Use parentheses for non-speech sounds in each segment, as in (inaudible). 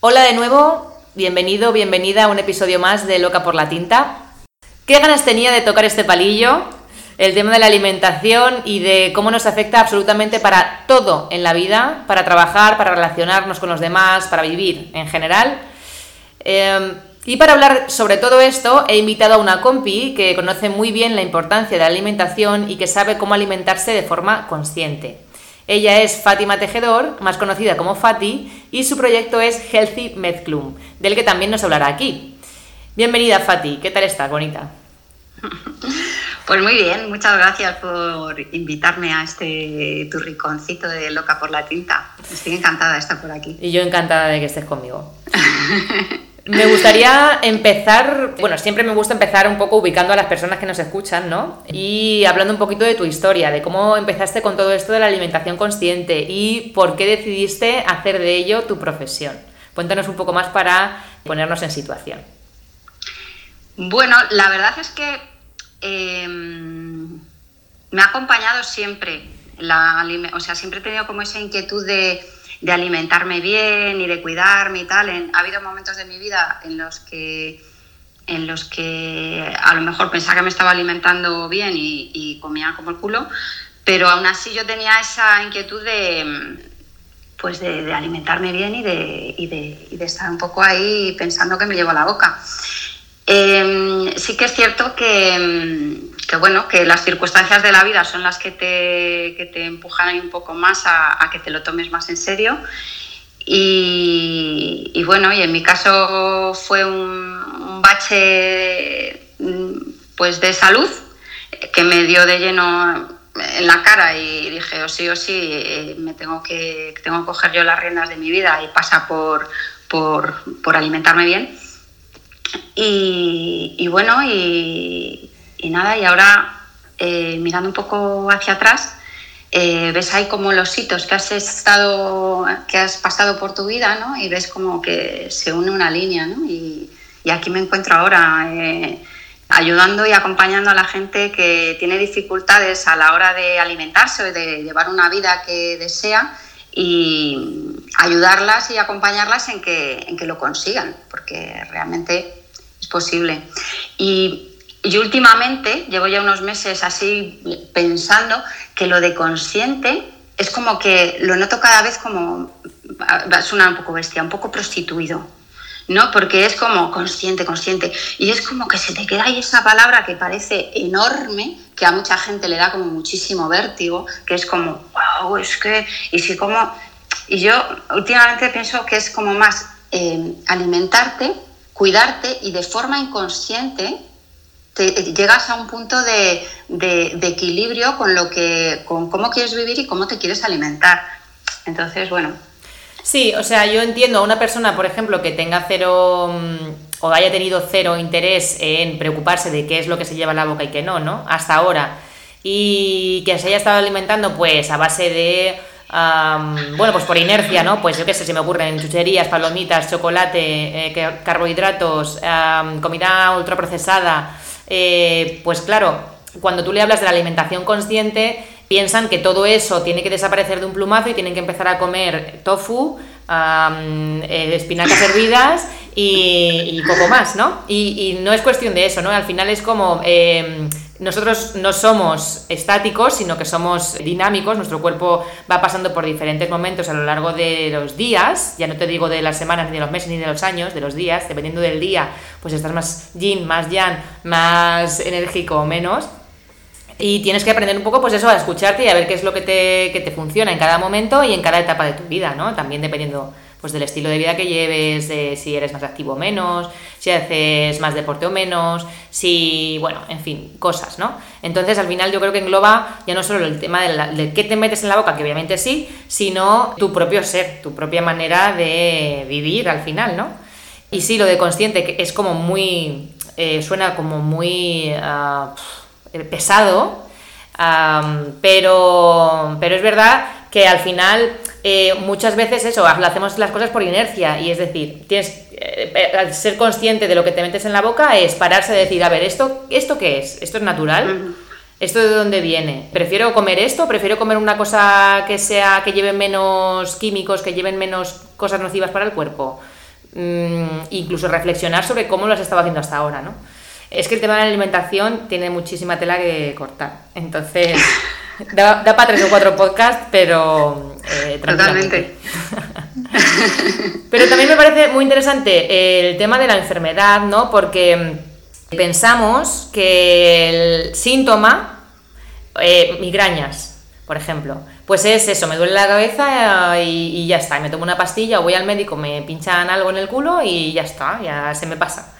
Hola de nuevo, bienvenido, bienvenida a un episodio más de Loca por la Tinta. ¿Qué ganas tenía de tocar este palillo? El tema de la alimentación y de cómo nos afecta absolutamente para todo en la vida, para trabajar, para relacionarnos con los demás, para vivir en general. Em, y para hablar sobre todo esto, he invitado a una compi que conoce muy bien la importancia de la alimentación y que sabe cómo alimentarse de forma consciente. Ella es Fátima Tejedor, más conocida como Fati, y su proyecto es Healthy Medclum, del que también nos hablará aquí. Bienvenida Fati, ¿qué tal estás, bonita? (laughs) Pues muy bien, muchas gracias por invitarme a este tu riconcito de Loca por la Tinta. Estoy encantada de estar por aquí. Y yo encantada de que estés conmigo. (laughs) Me gustaría empezar, bueno, siempre me gusta empezar un poco ubicando a las personas que nos escuchan, ¿no? Y hablando un poquito de tu historia, de cómo empezaste con todo esto de la alimentación consciente y por qué decidiste hacer de ello tu profesión. Cuéntanos un poco más para ponernos en situación. Bueno, la verdad es que em, me ha acompañado siempre, la, o sea, siempre he tenido como esa inquietud de de alimentarme bien y de cuidarme y tal. ha habido momentos de mi vida en los que en los que a lo mejor pensaba que me estaba alimentando bien y, comía como el culo, pero aún así yo tenía esa inquietud de, pues de, alimentarme bien y de, y de, estar un poco ahí pensando que me llevo la boca. Em, sí que es cierto que, que bueno, que las circunstancias de la vida son las que te, que te empujan un poco más a, que te lo tomes más en serio. Y, bueno, y en mi caso fue un, bache pues de salud que me dio de lleno en la cara y dije, o oh, sí o sí, eh, me tengo que, tengo que coger yo las riendas de mi vida y pasa por, por, alimentarme bien. Y bueno, y, y nada, y ahora eh, mirando un poco hacia atrás, eh, ves ahí como los hitos que has estado, que has pasado por tu vida, ¿no? Y ves como que se une una línea, ¿no? Y, aquí me encuentro ahora eh, ayudando y acompañando a la gente que tiene dificultades a la hora de alimentarse o de llevar una vida que desea y ayudarlas y acompañarlas en que, en que lo consigan, porque realmente es posible. Y y últimamente, llevo ya unos meses así pensando que lo de consciente es como que lo noto cada vez como, va a sonar un poco bestia, un poco prostituido, ¿no? Porque es como consciente, consciente. Y es como que se te queda ahí esa palabra que parece enorme, que a mucha gente le da como muchísimo vértigo, que es como, wow, es que, y si como, y yo últimamente pienso que es como más eh, alimentarte, cuidarte y de forma inconsciente llegas a un punto de, equilibrio con lo que, con cómo quieres vivir y cómo te quieres alimentar. Entonces, bueno. Sí, o sea, yo entiendo a una persona, por ejemplo, que tenga cero mm, o haya tenido cero interés en preocuparse de qué es lo que se lleva a la boca y qué no, ¿no? Hasta ahora. Y que se haya estado alimentando, pues, a base de. bueno, pues por inercia, ¿no? Pues yo qué sé, se me ocurren chucherías, palomitas, chocolate, eh, carbohidratos, comida ultraprocesada, eh, pues claro, cuando tú le hablas de la alimentación consciente, piensan que todo eso tiene que desaparecer de un plumazo y tienen que empezar a comer tofu, eh, espinacas hervidas y, poco más, ¿no? Y, no es cuestión de eso, ¿no? Al final es como... Eh, nosotros no somos estáticos, sino que somos dinámicos, nuestro cuerpo va pasando por diferentes momentos a lo largo de los días, ya no te digo de las semanas, ni de los meses, ni de los años, de los días, dependiendo del día, pues estás más yin, más yang, más enérgico o menos. Y tienes que aprender un poco, pues eso, a escucharte y a ver qué es lo que te, que te funciona en cada momento y en cada etapa de tu vida, ¿no? También dependiendo pues del estilo de vida que lleves, de si eres más activo o menos, si haces más deporte o menos, si, bueno, en fin, cosas, ¿no? Entonces, al final yo creo que engloba ya no solo el tema de, de qué te metes en la boca, que obviamente sí, sino tu propio ser, tu propia manera de vivir al final, ¿no? Y sí, lo de consciente, que es como muy, eh, suena como muy uh, pesado, pero, pero es verdad que al final eh, muchas veces eso, hacemos las cosas por inercia y es decir, tienes, eh, al ser consciente de lo que te metes en la boca es pararse y decir, a ver, ¿esto, ¿esto qué es? ¿Esto es natural? ¿Esto de dónde viene? ¿Prefiero comer esto? ¿Prefiero comer una cosa que sea que lleve menos químicos, que lleven menos cosas nocivas para el cuerpo? Mm, incluso reflexionar sobre cómo lo has estado haciendo hasta ahora, ¿no? Es que el tema de la alimentación tiene muchísima tela que cortar. Entonces, (laughs) (laughs) Da, para tres o cuatro podcasts, pero eh, Totalmente. (laughs) pero también me parece muy interesante el tema de la enfermedad, ¿no? Porque pensamos que el síntoma, eh, migrañas, por ejemplo, pues es eso, me duele la cabeza y, y ya está, me tomo una pastilla o voy al médico, me pinchan algo en el culo y ya está, ya se me pasa.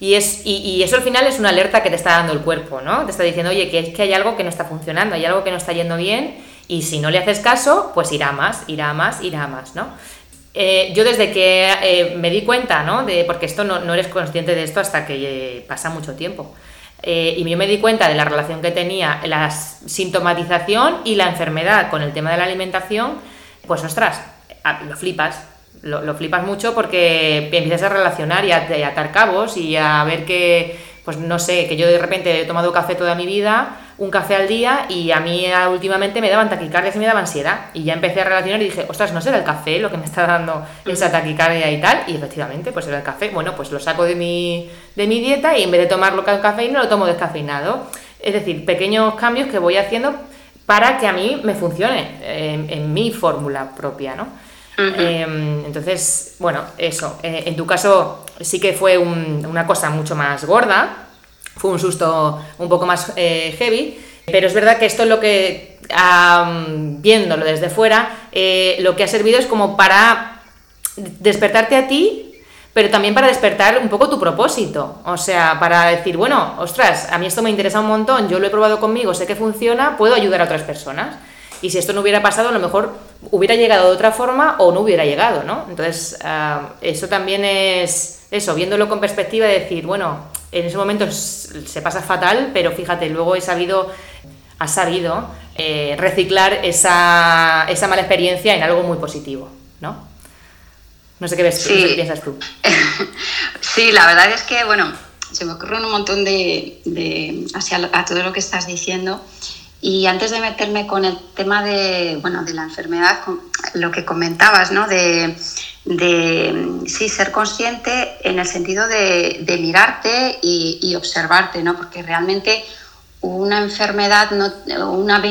Y, es, y, eso al final es una alerta que te está dando el cuerpo, ¿no? Te está diciendo, oye, que, que hay algo que no está funcionando, hay algo que no está yendo bien, y si no le haces caso, pues irá más, irá más, irá más, ¿no? Eh, yo desde que eh, me di cuenta, ¿no? De, porque esto no, no, eres consciente de esto hasta que pasa mucho tiempo. Eh, y yo me di cuenta de la relación que tenía la sintomatización y la enfermedad con el tema de la alimentación, pues ostras, lo flipas, lo, flipas mucho porque empiezas a relacionar y a, atar cabos y a ver que, pues no sé, que yo de repente he tomado café toda mi vida, un café al día y a mí últimamente me daban taquicardias y me daba ansiedad. Y ya empecé a relacionar y dije, ostras, ¿no será el café lo que me está dando esa taquicardia y tal? Y efectivamente, pues era el café. Bueno, pues lo saco de mi, de mi dieta y en vez de tomarlo con cafeína lo tomo descafeinado. Es decir, pequeños cambios que voy haciendo para que a mí me funcione en, en mi fórmula propia, ¿no? Em, entonces, bueno, eso. Eh, en tu caso sí que fue una cosa mucho más gorda, fue un susto un poco más eh, heavy, pero es verdad que esto es lo que, viéndolo desde fuera, eh, lo que ha servido es como para despertarte a ti pero también para despertar un poco tu propósito. O sea, para decir, bueno, ostras, a mí esto me interesa un montón, yo lo he probado conmigo, sé que funciona, puedo ayudar a otras personas. Y si esto no hubiera pasado, a lo mejor hubiera llegado de otra forma o no hubiera llegado, ¿no? Entonces, ah, eso también es eso, viéndolo con perspectiva de decir, bueno, en ese momento se pasa fatal, pero fíjate, luego he sabido, ha sabido eh, reciclar esa, esa mala experiencia en algo muy positivo, ¿no? No sé qué ves, qué piensas tú. (laughs) sí, la verdad es que, bueno, se me ocurren un montón de, de hacia a todo lo que estás diciendo. Y antes de meterme con el tema de, bueno, de la enfermedad, lo que comentabas, ¿no? De, de sí, ser consciente en el sentido de, de mirarte y, observarte, ¿no? Porque realmente una enfermedad, no, una,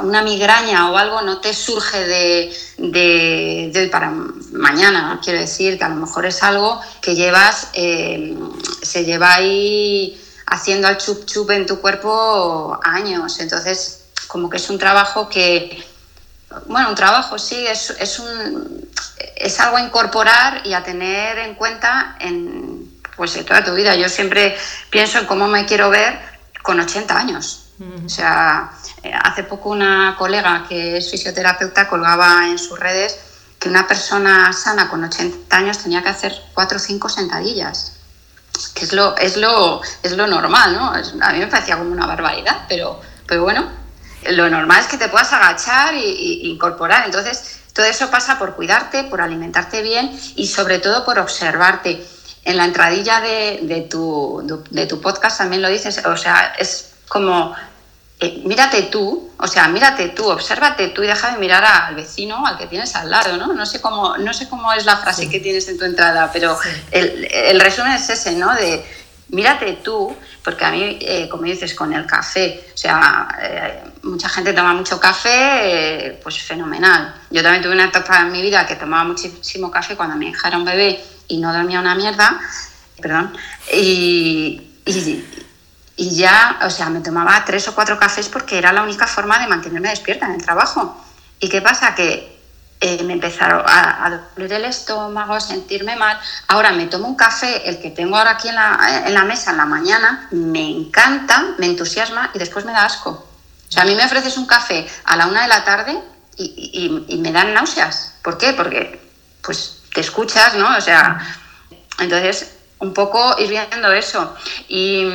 una, migraña o algo no te surge de, de, hoy para mañana. Quiero decir que a lo mejor es algo que llevas, eh, se lleva ahí haciendo al chup chup en tu cuerpo años. Entonces, como que es un trabajo que, bueno, un trabajo sí, es, es, un, es algo a incorporar y a tener en cuenta en, pues, toda tu vida. Yo siempre pienso en cómo me quiero ver con 80 años. O sea, eh, hace poco una colega que es fisioterapeuta colgaba en sus redes que una persona sana con 80 años tenía que hacer 4 o 5 sentadillas que es lo, es lo, es lo normal, ¿no? A mí me parecía como una barbaridad, pero, pero bueno, lo normal es que te puedas agachar e incorporar. Entonces, todo eso pasa por cuidarte, por alimentarte bien y sobre todo por observarte. En la entradilla de, de, tu, de tu podcast también lo dices, o sea, es como eh, mírate tú, o sea, mírate tú, obsérvate tú y deja de mirar al vecino, al que tienes al lado, ¿no? No sé cómo, no sé cómo es la frase que tienes en tu entrada, pero el, resumen es ese, ¿no? De mírate tú, porque a mí, eh, como dices, con el café, o sea, eh, mucha gente toma mucho café, pues fenomenal. Yo también tuve una etapa en mi vida que tomaba muchísimo café cuando mi hija era un bebé y no dormía una mierda, perdón, y, y ya, o sea, me tomaba tres o cuatro cafés porque era la única forma de mantenerme despierta en el trabajo. ¿Y qué pasa? Que eh, me empezaron a, doler el estómago, a sentirme mal. Ahora me tomo un café, el que tengo ahora aquí en la, en la mesa en la mañana, me encanta, me entusiasma y después me da asco. O sea, a mí me ofreces un café a la una de la tarde y, y, y me dan náuseas. ¿Por qué? Porque pues te escuchas, ¿no? O sea, entonces un poco ir viendo eso. Y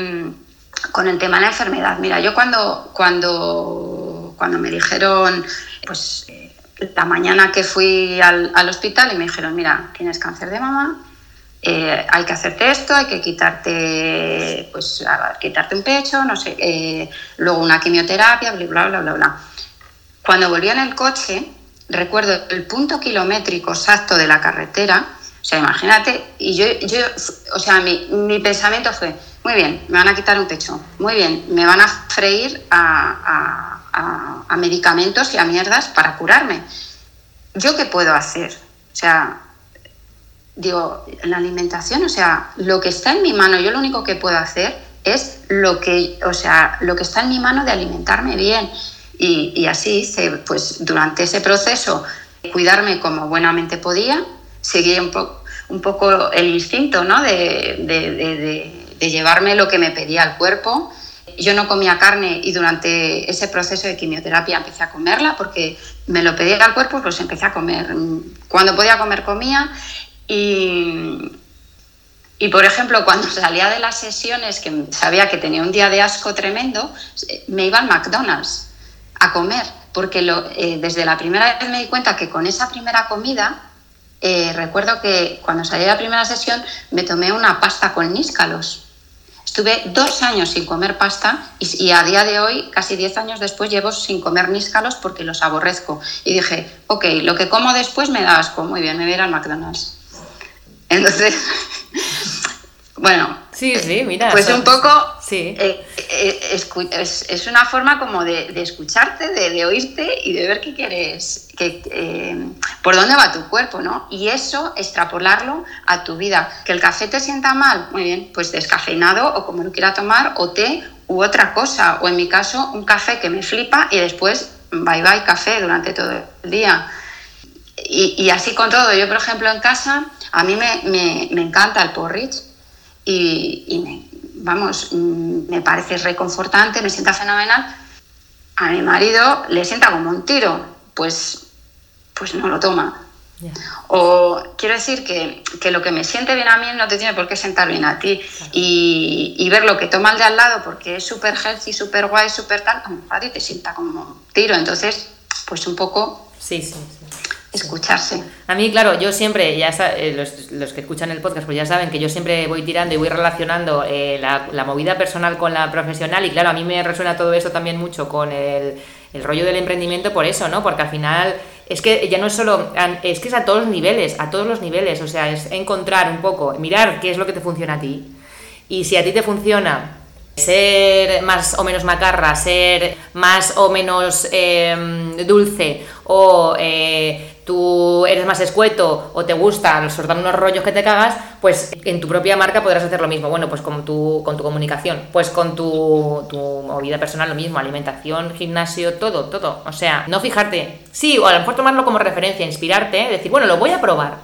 con el tema de la enfermedad. Mira, yo cuando, cuando, cuando me dijeron, pues eh, la mañana que fui al, hospital y me dijeron, mira, tienes cáncer de mama, eh, hay que hacerte esto, hay que quitarte, pues, quitarte un pecho, no sé, eh, luego una quimioterapia, bla, bla, bla, bla, bla. Cuando volví en el coche, recuerdo el punto kilométrico exacto de la carretera, o sea, imagínate, y yo, yo o sea, mi, mi pensamiento fue, muy bien, me van a quitar un pecho. Muy bien, me van a freír a, medicamentos y a mierdas para curarme. ¿Yo qué puedo hacer? O sea, digo, la alimentación, o sea, lo que está en mi mano, yo lo único que puedo hacer es lo que, o sea, lo que está en mi mano de alimentarme bien. Y, así hice, pues durante ese proceso, cuidarme como buenamente podía, seguí un, un poco el instinto, ¿no? de de llevarme lo que me pedía el cuerpo. Yo no comía carne y durante ese proceso de quimioterapia empecé a comerla porque me lo pedía el cuerpo, pues empecé a comer. Cuando podía comer comía y, y por ejemplo, cuando salía de las sesiones, que sabía que tenía un día de asco tremendo, me iba al McDonald's a comer, porque eh, desde la primera vez me di cuenta que con esa primera comida, eh, recuerdo que cuando salí de la primera sesión me tomé una pasta con níscalos. Estuve dos años sin comer pasta y, a día de hoy, casi diez años después, llevo sin comer níscalos porque los aborrezco. Y dije, ok, lo que como después me da asco. Muy bien, me voy a ir al McDonald's. Entonces, (laughs) bueno. Sí, sí, mira. Pues un poco. Sí. Eh, eh, es, una forma como de, escucharte, de, oírte y de ver qué quieres, que, eh, por dónde va tu cuerpo, ¿no? Y eso, extrapolarlo a tu vida. Que el café te sienta mal, muy bien, pues descafeinado o como lo quiera tomar, o té u otra cosa. O en mi caso, un café que me flipa y después bye bye café durante todo el día. Y, así con todo. Yo, por ejemplo, en casa, a mí me, me encanta el porridge y, me, vamos, mm, me parece reconfortante, me sienta fenomenal. A mi marido le sienta como un tiro, pues, pues no lo toma. O quiero decir que, que, lo que me siente bien a mí no te tiene por qué sentar bien a ti. Y, y, ver lo que toma el de al lado porque es súper healthy, súper guay, súper tal, a ti te sienta como un tiro. Entonces, pues un poco sí, sí, escucharse. A mí, claro, yo siempre, ya eh, los, que escuchan el podcast, pues ya saben que yo siempre voy tirando y voy relacionando eh, la, movida personal con la profesional y claro, a mí me resuena todo eso también mucho con el, el rollo del emprendimiento por eso, ¿no? Porque al final es que ya no es solo, es que es a todos los niveles, a todos los niveles, o sea, es encontrar un poco, mirar qué es lo que te funciona a ti y si a ti te funciona ser más o menos macarra, ser más o menos em, dulce o eh, tú eres más escueto o te gusta soltar unos rollos que te cagas, pues en tu propia marca podrás hacer lo mismo. Bueno, pues con tu, con tu comunicación, pues con tu, tu vida personal lo mismo, alimentación, gimnasio, todo, todo. O sea, no fijarte, sí, o a lo mejor tomarlo como referencia, inspirarte, decir, bueno, lo voy a probar,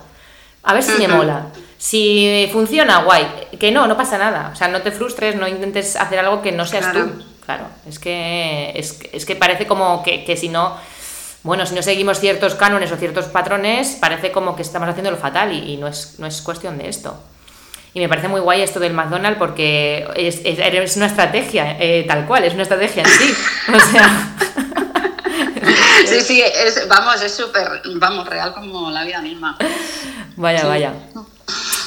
a ver si me mola. Si funciona, guay. Que no, no pasa nada. O sea, no te frustres, no intentes hacer algo que no seas tú. Claro, es que, es, que parece como que, que si no bueno, si no seguimos ciertos cánones o ciertos patrones, parece como que estamos haciendo lo fatal y, no, es, no es cuestión de esto. Y me parece muy guay esto del McDonald's porque es, es, una estrategia, eh, tal cual, es una estrategia en sí. O sea. (laughs) sí, sí, es, vamos, es súper, vamos, real como la vida misma. Vaya, vaya.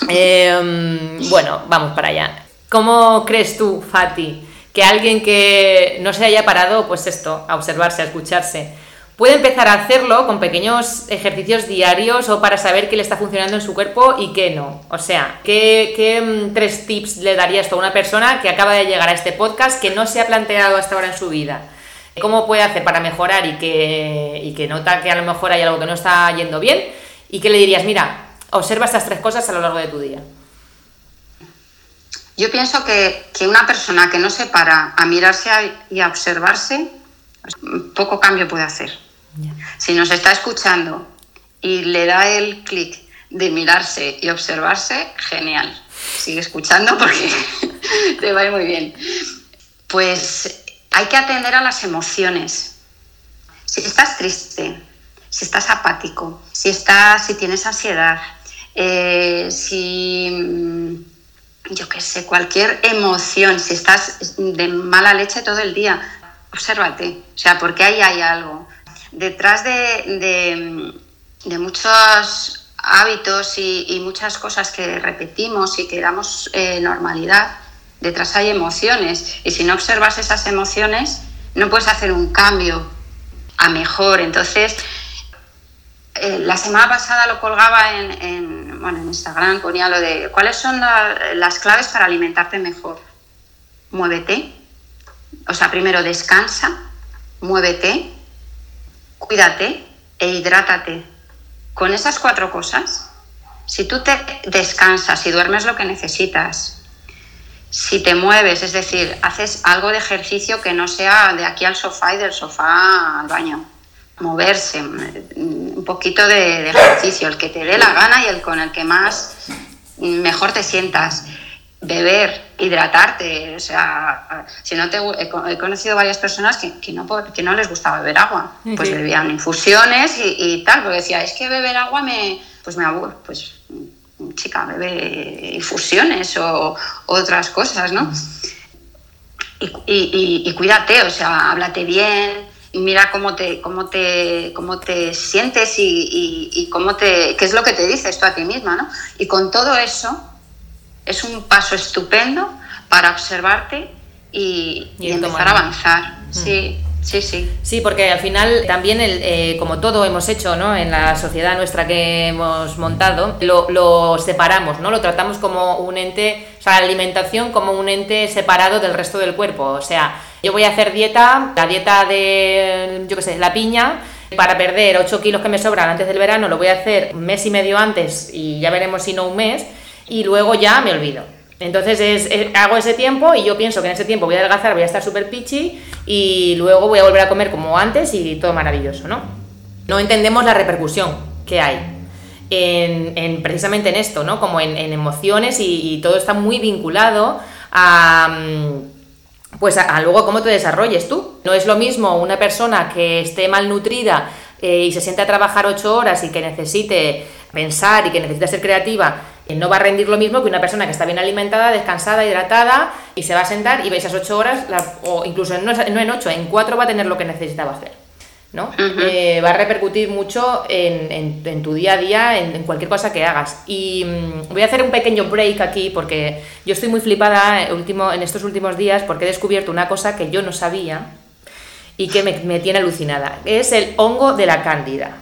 Em, bueno, vamos para allá. ¿Cómo crees tú, Fati, que alguien que no se haya parado, pues esto, a observarse, a escucharse, puede empezar a hacerlo con pequeños ejercicios diarios o para saber qué le está funcionando en su cuerpo y qué no. O sea, ¿qué, mm, tres tips le darías a una persona que acaba de llegar a este podcast que no se ha planteado hasta ahora en su vida? ¿Cómo puede hacer para mejorar y que, y que nota que a lo mejor hay algo que no está yendo bien? ¿Y qué le dirías? Mira, observa estas tres cosas a lo largo de tu día. Yo pienso que, que una persona que no se para a mirarse y a observarse, poco cambio puede hacer. Si nos está escuchando y le da el clic de mirarse y observarse, genial. Sigue escuchando porque (laughs) te va muy bien. Pues hay que atender a las emociones. Si estás triste, si estás apático, si estás, si tienes ansiedad, eh, si mm, yo qué sé, cualquier emoción, si estás de mala leche todo el día, obsérvate. O sea, porque ahí hay algo detrás de, muchos hábitos y, muchas cosas que repetimos y que damos eh, normalidad, detrás hay emociones. Y si no observas esas emociones, no puedes hacer un cambio a mejor. Entonces, eh, la semana pasada lo colgaba en, bueno, en Instagram, ponía lo de cuáles son las claves para alimentarte mejor. Muévete. O sea, primero descansa, muévete, cuídate e hidrátate. Con esas cuatro cosas, si tú te descansas y duermes lo que necesitas, si te mueves, es decir, haces algo de ejercicio que no sea de aquí al sofá y del sofá al baño, moverse, un poquito de, ejercicio, el que te dé la gana y el con el que más mejor te sientas beber, hidratarte. O sea, si no te, he, conocido varias personas que, que, no, que no les gustaba beber agua. Pues bebían infusiones y, tal, porque decía, es que beber agua me, pues me aburre. Pues chica, bebe infusiones o, otras cosas, ¿no? Y, y, cuídate, o sea, háblate bien, mira cómo te, cómo te, cómo te sientes y, y, cómo te, qué es lo que te dices tú a ti misma, ¿no? Y con todo eso, es un paso estupendo para observarte y, empezar a avanzar. Mm. Sí. Sí, sí. Sí, porque al final también, el, eh, como todo hemos hecho ¿no? en la sociedad nuestra que hemos montado, lo, separamos, ¿no? Lo tratamos como un ente, o sea, la alimentación como un ente separado del resto del cuerpo. O sea, yo voy a hacer dieta, la dieta de, yo qué sé, la piña, para perder 8 kilos que me sobran antes del verano, lo voy a hacer un mes y medio antes y ya veremos si no un mes y luego ya me olvido. Entonces es, hago ese tiempo y yo pienso que en ese tiempo voy a adelgazar, voy a estar súper pichi y luego voy a volver a comer como antes y todo maravilloso, ¿no? No entendemos la repercusión que hay en, precisamente en esto, ¿no? Como en, emociones y, todo está muy vinculado a mm, pues a, luego cómo te desarrolles tú. No es lo mismo una persona que esté malnutrida eh, y se siente a trabajar ocho horas y que necesite pensar y que necesite ser creativa no va a rendir lo mismo que una persona que está bien alimentada, descansada, hidratada y se va a sentar y veis esas ocho horas, o incluso no, en ocho, en cuatro va a tener lo que necesitaba hacer. ¿no? Eh, va a repercutir mucho en, tu día a día, en, cualquier cosa que hagas. Y mm, voy a hacer un pequeño break aquí porque yo estoy muy flipada en, último, en estos últimos días porque he descubierto una cosa que yo no sabía y que me, me tiene alucinada. Es el hongo de la cándida.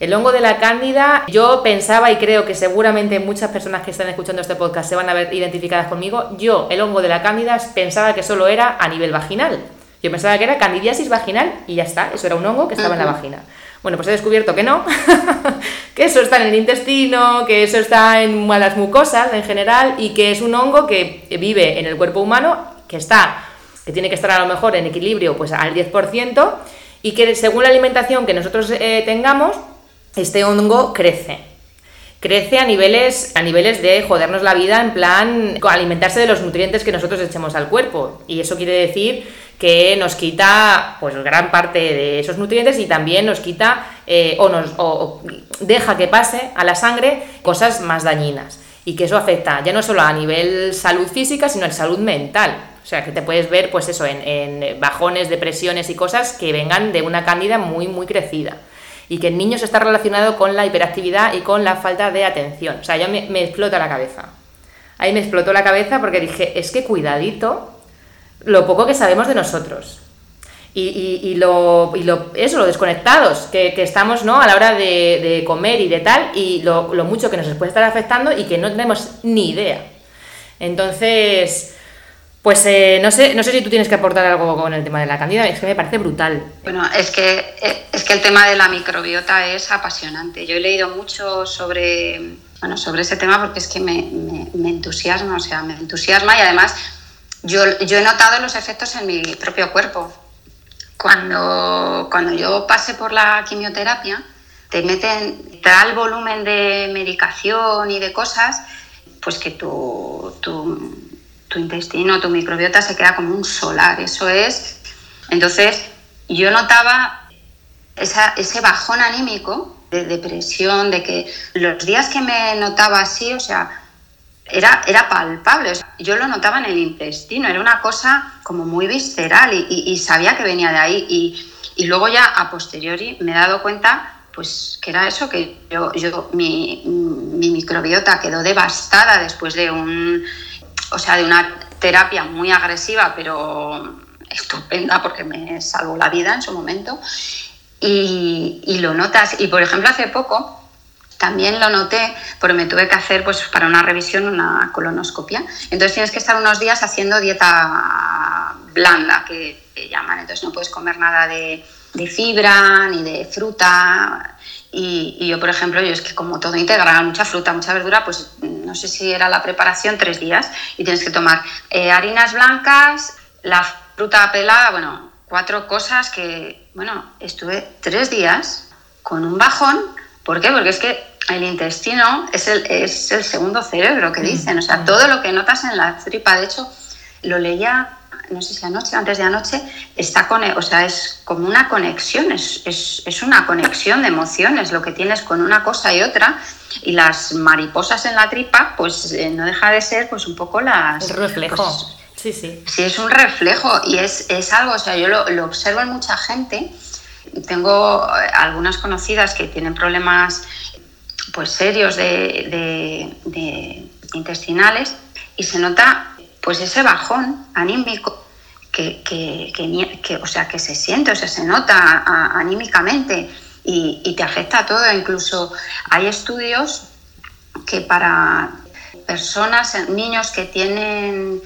El hongo de la cándida, yo pensaba y creo que seguramente muchas personas que están escuchando este podcast se van a ver identificadas conmigo. Yo, el hongo de la cándida, pensaba que solo era a nivel vaginal. Yo pensaba que era candidiasis vaginal y ya está, eso era un hongo que estaba en la vagina. Bueno, pues he descubierto que no, (laughs) que eso está en el intestino, que eso está en las mucosas en general y que es un hongo que vive en el cuerpo humano, que está, que tiene que estar a lo mejor en equilibrio pues al 10% y que según la alimentación que nosotros eh, tengamos, este hongo crece. Crece a niveles, a niveles de jodernos la vida, en plan alimentarse de los nutrientes que nosotros echemos al cuerpo. Y eso quiere decir que nos quita pues gran parte de esos nutrientes y también nos quita eh, o nos deja que pase a la sangre cosas más dañinas y que eso afecta ya no solo a nivel salud física sino a salud mental o sea que te puedes ver pues eso en, en bajones depresiones y cosas que vengan de una cándida muy muy crecida y que en niños está relacionado con la hiperactividad y con la falta de atención. O sea, ya me, me explota la cabeza. Ahí me explotó la cabeza porque dije, es que cuidadito lo poco que sabemos de nosotros. y, lo, y lo, eso, lo desconectados que, estamos ¿no? a la hora de, comer y de tal, y lo, lo, mucho que nos puede estar afectando y que no tenemos ni idea. Entonces, pues eh, no, sé, no sé si tú tienes que aportar algo con el tema de la candida, es que me parece brutal. Bueno, es que, eh, es que el tema de la microbiota es apasionante. Yo he leído mucho sobre, bueno, sobre ese tema porque es que me, me entusiasma, o sea, me entusiasma y además yo, yo he notado los efectos en mi propio cuerpo cuando, cuando yo pasé por la quimioterapia, te meten tal volumen de medicación y de cosas, pues que tu, tu, intestino, tu microbiota se queda como un solar. Eso es. Entonces, yo notaba ese bajón anímico de depresión, de que los días que me notaba así, o sea, era, era palpable. Yo lo notaba en el intestino, era una cosa como muy visceral y, sabía que venía de ahí. Y, luego ya a posteriori me he dado cuenta pues que era eso, que yo, yo mi, microbiota quedó devastada después de un, o sea, de una terapia muy agresiva, pero estupenda porque me salvó la vida en su momento. Y, y lo notas. Y por ejemplo, hace poco también lo noté, pero me tuve que hacer pues, para una revisión una colonoscopia. Entonces tienes que estar unos días haciendo dieta blanda, que, llaman. Entonces no puedes comer nada de, fibra ni de fruta. Y, yo, por ejemplo, yo es que como todo integral, mucha fruta, mucha verdura, pues no sé si era la preparación tres días y tienes que tomar eh, harinas blancas, la fruta pelada, bueno, cuatro cosas que, bueno, estuve tres días con un bajón. ¿Por qué? Porque es que el intestino es el, es el segundo cerebro que mm, dicen, o sea, mm. todo lo que notas en la tripa, de hecho, lo leía, no sé si anoche, antes de anoche, está con, o sea, es como una conexión, es, es, una conexión de emociones, lo que tienes con una cosa y otra, y las mariposas en la tripa, pues eh, no deja de ser pues un poco las... El reflejo. Pues, sí, sí. Sí, es un reflejo y es, es algo, o sea, yo lo, lo observo en mucha gente. Tengo eh, algunas conocidas que tienen problemas pues serios de, intestinales y se nota pues ese bajón anímico que, que, o sea, que se siente, o sea, se nota anímicamente y, te afecta a todo. Incluso hay estudios que para personas, niños que tienen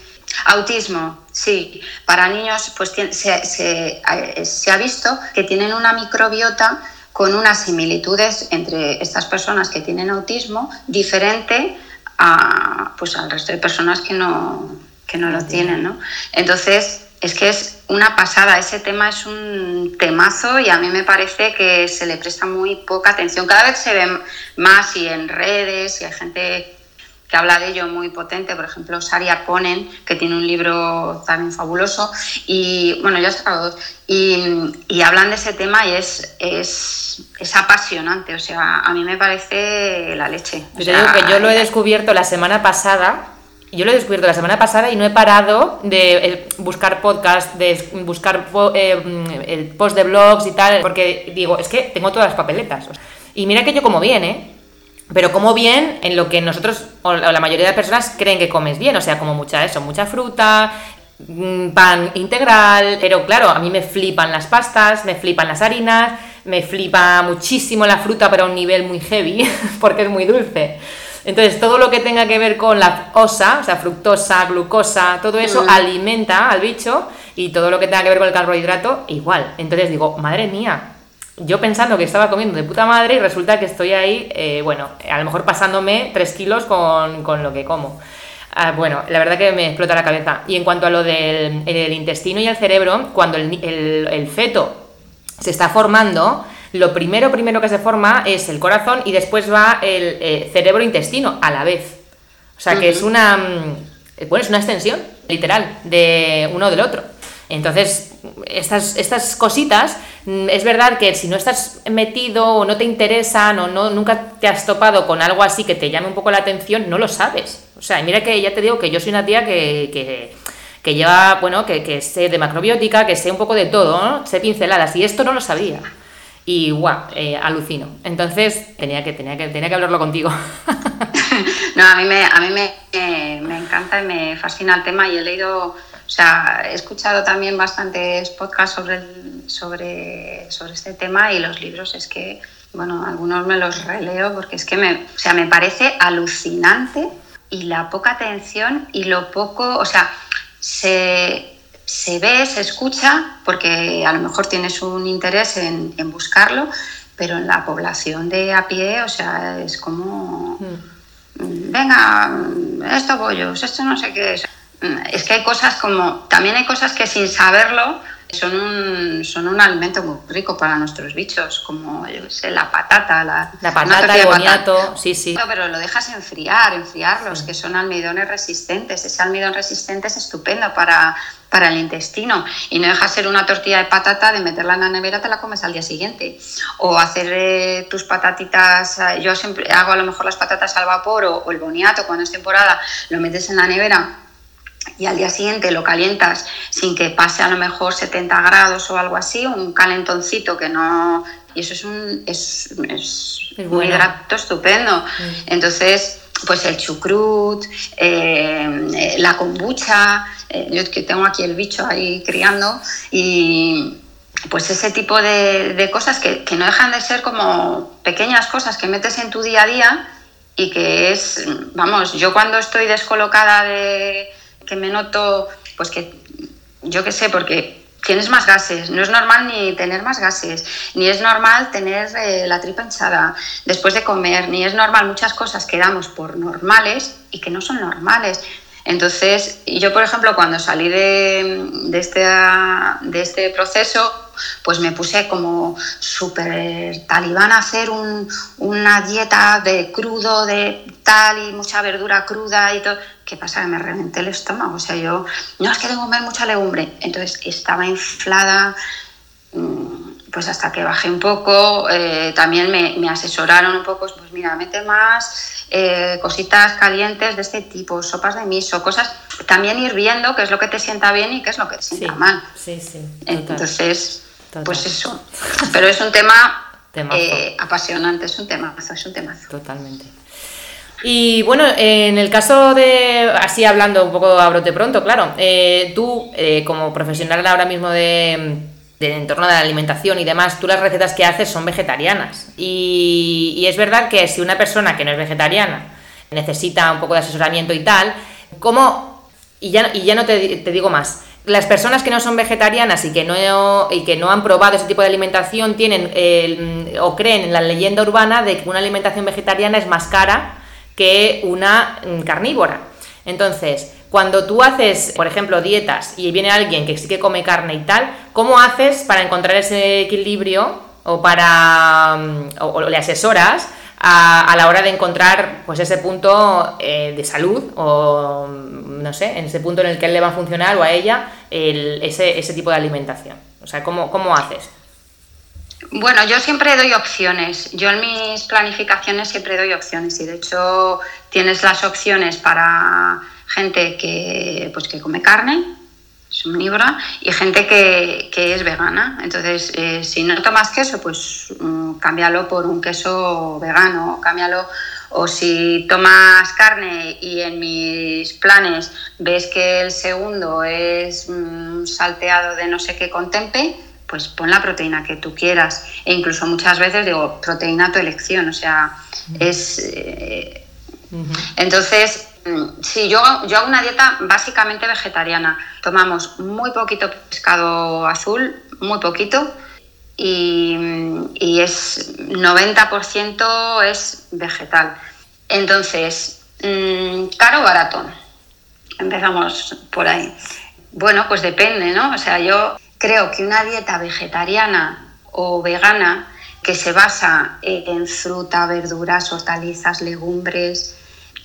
autismo, sí, para niños pues se, se ha visto que tienen una microbiota con unas similitudes entre estas personas que tienen autismo diferente a, pues, al resto de personas que no, que no lo tienen. ¿no? Entonces, es que es una pasada, ese tema es un temazo y a mí me parece que se le presta muy poca atención. Cada vez se ve más y en redes y hay gente que habla de ello muy potente, por ejemplo, Saria Ponen, que tiene un libro también fabuloso, y bueno, ya sacado dos, y, hablan de ese tema y es, es, es, apasionante, o sea, a mí me parece la leche. Yo digo que yo lo he descubierto la semana pasada, yo lo he descubierto la semana pasada y no he parado de eh, buscar podcast, de buscar eh, el post de blogs y tal, porque digo, es que tengo todas las papeletas. Y mira que yo como bien, ¿eh? pero como bien en lo que nosotros, o la mayoría de personas, creen que comes bien, o sea, como mucha eso, mucha fruta, mm, pan integral, pero claro, a mí me flipan las pastas, me flipan las harinas, me flipa muchísimo la fruta, pero a un nivel muy heavy, (laughs) porque es muy dulce. Entonces, todo lo que tenga que ver con la osa, o sea, fructosa, glucosa, todo eso mm. alimenta al bicho y todo lo que tenga que ver con el carbohidrato, igual. Entonces digo, madre mía, yo pensando que estaba comiendo de puta madre y resulta que estoy ahí, eh, bueno, a lo mejor pasándome 3 kilos con, lo que como. Ah, bueno, la verdad que me explota la cabeza. Y en cuanto a lo del intestino y el cerebro, cuando el, feto se está formando, lo primero, primero que se forma es el corazón y después va el eh, cerebro-intestino a la vez. O sea que es una, mm, bueno, es una extensión, literal, de uno del otro. Entonces, estas, estas cositas, mm, es verdad que si no estás metido o no te interesan o no, nunca te has topado con algo así que te llame un poco la atención, no lo sabes. O sea, mira que ya te digo que yo soy una tía que, que, lleva, bueno, que, que, sé de macrobiótica, que sé un poco de todo, ¿no? sé pinceladas, y esto no lo sabía. Y guau, eh, alucino. Entonces tenía que, tenía que, tenía que hablarlo contigo. (laughs) no, a mí, me, a mí me, me encanta y me fascina el tema y he leído O sea, he escuchado también bastantes podcasts sobre, sobre, sobre este tema y los libros es que, bueno, algunos me los releo porque es que me, o sea, me parece alucinante y la poca atención y lo poco, o sea, se, se ve, se escucha, porque a lo mejor tienes un interés en, en buscarlo, pero en la población de a pie, o sea, es como, mm. venga, esto bollos, esto no sé qué es. Es que hay cosas como, también hay cosas que sin saberlo son un, son un alimento muy rico para nuestros bichos, como yo sé, la patata, la, la patata, el boniato, sí, sí. Pero lo dejas enfriar, enfriarlos, que son almidones resistentes. Ese almidón resistente es estupendo para, para el intestino y no dejas ser una tortilla de patata de meterla en la nevera te la comes al día siguiente o hacer eh, tus patatitas eh, yo siempre hago a lo mejor las patatas al vapor o, o el boniato cuando es temporada lo metes en la nevera y al día siguiente lo calientas sin que pase a lo mejor 70 grados o algo así, un calentoncito que no... Y eso es un, es, es, un hidrato estupendo. Mm. Entonces, pues el chucrut, eh, la kombucha, eh, yo que tengo aquí el bicho ahí criando y pues ese tipo de, de cosas que, que no dejan de ser como pequeñas cosas que metes en tu día a día y que es, vamos, yo cuando estoy descolocada de que me noto, pues que yo qué sé, porque tienes más gases. No es normal ni tener más gases, ni es normal tener eh, la tripa hinchada después de comer, ni es normal muchas cosas que damos por normales y que no son normales. Entonces, yo, por ejemplo, cuando salí de, de, este, de este proceso, pues me puse como súper talibán a hacer un, una dieta de crudo, de tal y mucha verdura cruda y todo. ¿Qué pasa? Que me reventé el estómago. O sea, yo, no es que tengo que comer mucha legumbre. Entonces estaba inflada, mm, pues hasta que bajé un poco. Eh, también me, me, asesoraron un poco, pues mira, mete más eh, cositas calientes de este tipo, sopas de miso, cosas. También ir viendo qué es lo que te sienta bien y qué es lo que te sienta sí, mal. Sí, sí. Entonces, total. pues eso. Pero es un tema (laughs) eh, apasionante, es un temazo, es un temazo. Totalmente. Y bueno, en el caso de, así hablando un poco a brote pronto, claro, eh, tú eh, como profesional ahora mismo de, del entorno de la alimentación y demás, tú las recetas que haces son vegetarianas. Y, y, es verdad que si una persona que no es vegetariana necesita un poco de asesoramiento y tal, ¿cómo? Y ya, y ya no te, te digo más. Las personas que no son vegetarianas y que no, y que no han probado ese tipo de alimentación tienen eh, o creen en la leyenda urbana de que una alimentación vegetariana es más cara que una mm, carnívora. Entonces, cuando tú haces, por ejemplo, dietas y viene alguien que sí que come carne y tal, ¿cómo haces para encontrar ese equilibrio o para mm, o, o le asesoras a, a, la hora de encontrar pues ese punto eh, de salud o no sé, en ese punto en el que él le va a funcionar o a ella el, ese, ese tipo de alimentación? O sea, ¿cómo, cómo haces? Bueno, yo siempre doy opciones. Yo en mis planificaciones siempre doy opciones y de hecho tienes las opciones para gente que, pues, que come carne, es omnívora, y gente que, que es vegana. Entonces, eh, si no tomas queso, pues um, cámbialo por un queso vegano, cámbialo. O si tomas carne y en mis planes ves que el segundo es um, salteado de no sé qué contempe, pues pon la proteína que tú quieras. E incluso muchas veces digo, proteína a tu elección, o sea, es... Eh, uh -huh. Entonces, sí, yo, yo hago una dieta básicamente vegetariana. Tomamos muy poquito pescado azul, muy poquito, y, y es 90% es vegetal. Entonces, mmm, caro o barato. Empezamos por ahí. Bueno, pues depende, ¿no? O sea, yo creo que una dieta vegetariana o vegana que se basa en fruta, verduras, hortalizas, legumbres,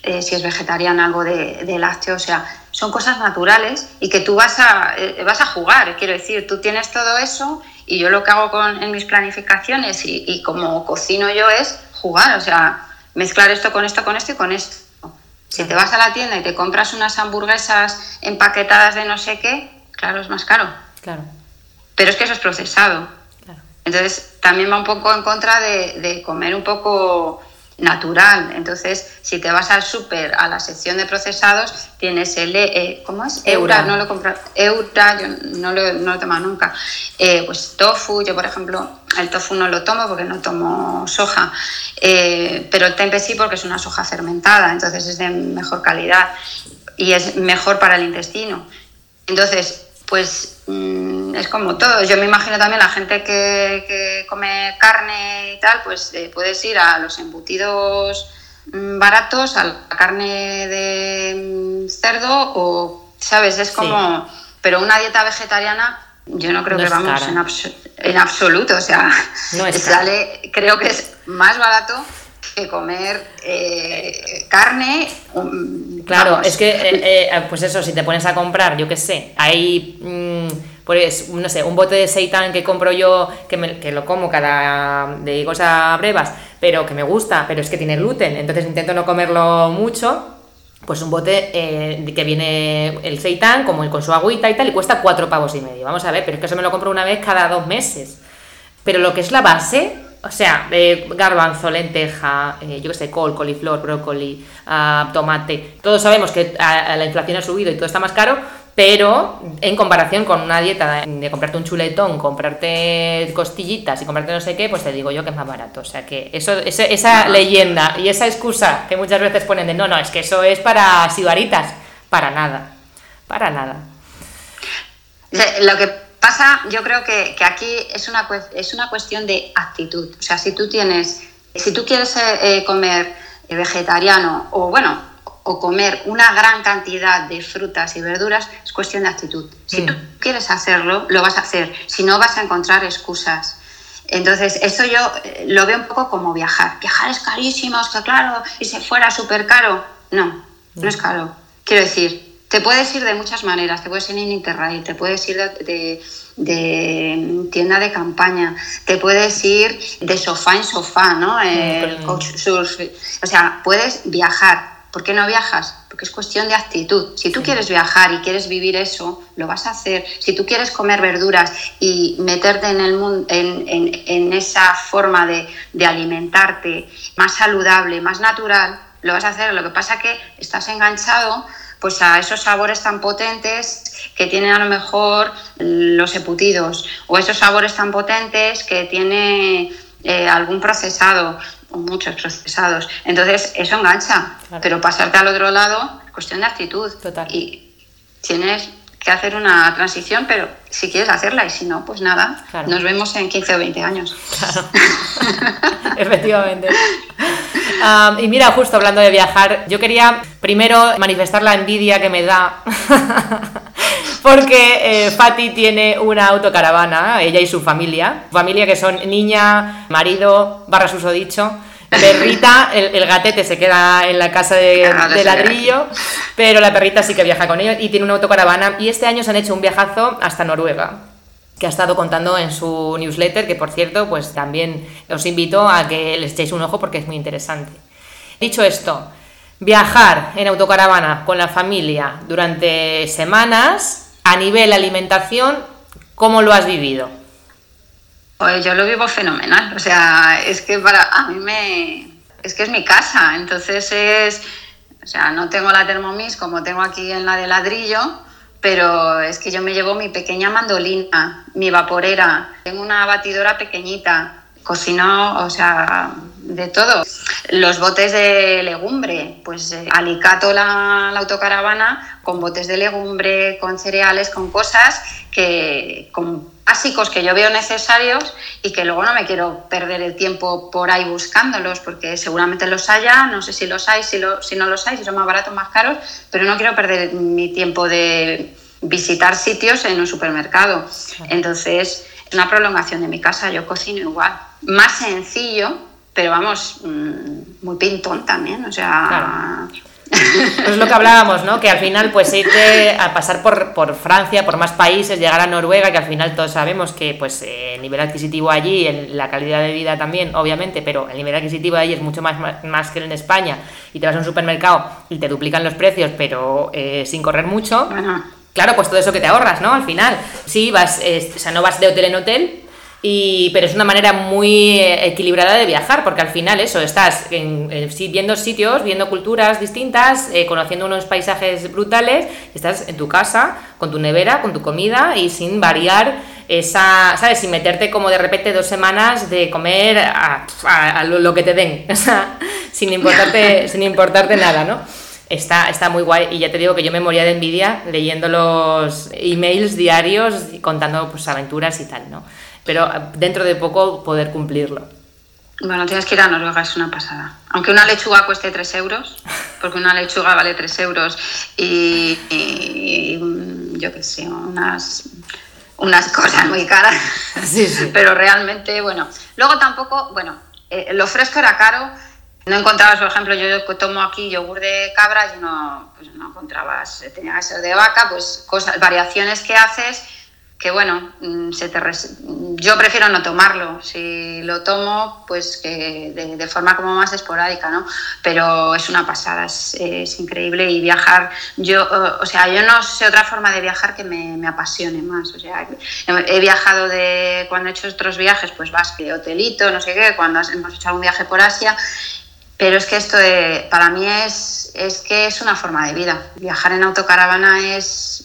eh, si es vegetariana algo de, de, lácteo, o sea, son cosas naturales y que tú vas a, eh, vas a jugar, quiero decir, tú tienes todo eso y yo lo que hago con, en mis planificaciones y, y como cocino yo es jugar, o sea, mezclar esto con esto, con esto y con esto. Si te vas a la tienda y te compras unas hamburguesas empaquetadas de no sé qué, claro, es más caro. Claro. Pero es que eso es procesado. Claro. Entonces, también va un poco en contra de, de comer un poco natural. Entonces, si te vas al súper, a la sección de procesados, tienes el, eh, ¿cómo es? Eura, no lo compro, Eura, yo no lo, no lo he tomado nunca. Eh, pues tofu, yo por ejemplo, el tofu no lo tomo porque no tomo soja, eh, pero el tempe sí porque es una soja fermentada, entonces es de mejor calidad y es mejor para el intestino. Entonces, pues es como todo. Yo me imagino también la gente que, come carne y tal, pues eh, puedes ir a los embutidos mm, baratos, a la carne de mm, cerdo o, ¿sabes? Es como... Pero una dieta vegetariana yo no creo que vamos en, absoluto. O sea, (laughs) sale, creo que es más barato que comer eh, carne. claro, es que, eh, eh, pues eso, si te pones a comprar, yo qué sé, hay, mm, pues, no sé, un bote de seitan que compro yo, que, me, que lo como cada, de a brevas, pero que me gusta, pero es que tiene gluten, entonces intento no comerlo mucho, pues un bote que viene el seitan, como el con su agüita y tal, y cuesta cuatro pavos y medio. Vamos a ver, pero es que eso me lo compro una vez cada dos meses. Pero lo que es la base, o sea, garbanzo, lenteja, eh, yo qué sé, col, coliflor, brócoli, ah, tomate. Todos sabemos que la inflación ha subido y todo está más caro, pero en comparación con una dieta de, comprarte un chuletón, comprarte costillitas y comprarte no sé qué, pues te digo yo que es más barato. O sea que eso, esa leyenda y esa excusa que muchas veces ponen de no, no, es que eso es para sibaritas, para nada, para nada. Lo que Pasa, yo creo que, aquí es una, es una cuestión de actitud. O sea, si tú tienes, si tú quieres eh, eh, comer vegetariano o bueno, o comer una gran cantidad de frutas y verduras, es cuestión de actitud. Si tú mm. quieres hacerlo, lo vas a hacer. Si no, vas a encontrar excusas. Entonces, eso yo eh, lo veo un poco como viajar. Viajar es carísimo, es que claro, y se fuera súper caro. No, no es mm. caro. Quiero decir, te puedes ir de muchas maneras, te puedes ir en Interrail, te puedes ir de, tienda de campaña, te puedes ir de sofá en sofá, ¿no? Eh, o sea, puedes viajar. ¿Por qué no viajas? Porque es cuestión de actitud. Si tú quieres viajar y quieres vivir eso, lo vas a hacer. Si tú quieres comer verduras y meterte en, el mundo, en, esa forma de, de alimentarte más saludable, más natural, lo vas a hacer. Lo que pasa es que estás enganchado pues a esos sabores tan potentes que tienen a lo mejor los eputidos o esos sabores tan potentes que tiene eh, algún procesado o muchos procesados. Entonces eso engancha, pero pasarte al otro lado es cuestión de actitud. Total. Y tienes que hacer una transición, pero si quieres hacerla y si no, pues nada, nos vemos en 15 o 20 años. Claro. (laughs) (laughs) Efectivamente y mira, justo hablando de viajar, yo quería primero manifestar la envidia que me da. (laughs) Porque eh, Fati tiene una autocaravana, ella y su familia. Familia que son niña, marido, barra susodicho. Perrita, el, gatete se queda en la casa de, de, ladrillo, pero la perrita sí que viaja con ellos y tiene una autocaravana. Y este año se han hecho un viajazo hasta Noruega que ha estado contando en su newsletter, que por cierto, pues también os invito a que le echéis un ojo porque es muy interesante. Dicho esto, viajar en autocaravana con la familia durante semanas, a nivel alimentación, ¿cómo lo has vivido? Pues yo lo vivo fenomenal, o sea, es que para a mí me es que es mi casa, entonces es o sea, no tengo la Thermomix como tengo aquí en la de ladrillo, pero es que yo me llevo mi pequeña mandolina, mi vaporera, tengo una batidora pequeñita, cocino, o sea, de todo. Los botes de legumbre, pues eh, alicato la, autocaravana con botes de legumbre, con cereales, con cosas que, con básicos que yo veo necesarios y que luego no me quiero perder el tiempo por ahí buscándolos, porque seguramente los haya, no sé si los hay, si, si no los hay, si son más baratos, más caros, pero no quiero perder mi tiempo de visitar sitios en un supermercado. Entonces, es una prolongación de mi casa, yo cocino igual. Más sencillo, pero vamos, mm, muy pintón también, o sea... Pues lo que hablábamos, ¿no? Que al final, pues irte a pasar por, por, Francia, por más países, llegar a Noruega, que al final todos sabemos que, pues, eh, el nivel adquisitivo allí, la calidad de vida también, obviamente, pero el nivel adquisitivo allí es mucho más, más que en España. Y te vas a un supermercado y te duplican los precios, pero eh, sin correr mucho. Claro, pues todo eso que te ahorras, ¿no? Al final. Sí, vas, o sea, no vas de hotel en hotel, Y, pero es una manera muy equilibrada de viajar, porque al final eso, estás en, viendo sitios, viendo culturas distintas, eh, conociendo unos paisajes brutales, estás en tu casa, con tu nevera, con tu comida y sin variar esa, ¿sabes? Sin meterte como de repente dos semanas de comer a, lo que te den, (laughs) sin importarte, (laughs) sin importarte nada, ¿no? Está, está muy guay y ya te digo que yo me moría de envidia leyendo los emails diarios y contando pues aventuras y tal, ¿no? Pero dentro de poco poder cumplirlo. Bueno, tienes que ir a Noruega, es una pasada. Aunque una lechuga cueste 3 euros, porque una lechuga vale 3 euros y, mm, yo qué sé, unas, unas cosas muy caras. (laughs) Sí, sí. Pero realmente, bueno. Luego tampoco, bueno, eh, lo fresco era caro. No encontrabas, por ejemplo, yo tomo aquí yogur de cabra y no, pues no encontrabas, tenía que ser de vaca, pues cosas, variaciones que haces que bueno, mm, se te yo prefiero no tomarlo. Si lo tomo, pues que de, forma como más esporádica, ¿no? Pero es una pasada, es, increíble y viajar, yo, o sea, yo no sé otra forma de viajar que me, apasione más. O sea, he viajado de, cuando he hecho otros viajes, pues vas que hotelito, no sé qué, cuando hemos hecho algún viaje por Asia, pero es que esto para mí es, es que es una forma de vida. Viajar en autocaravana es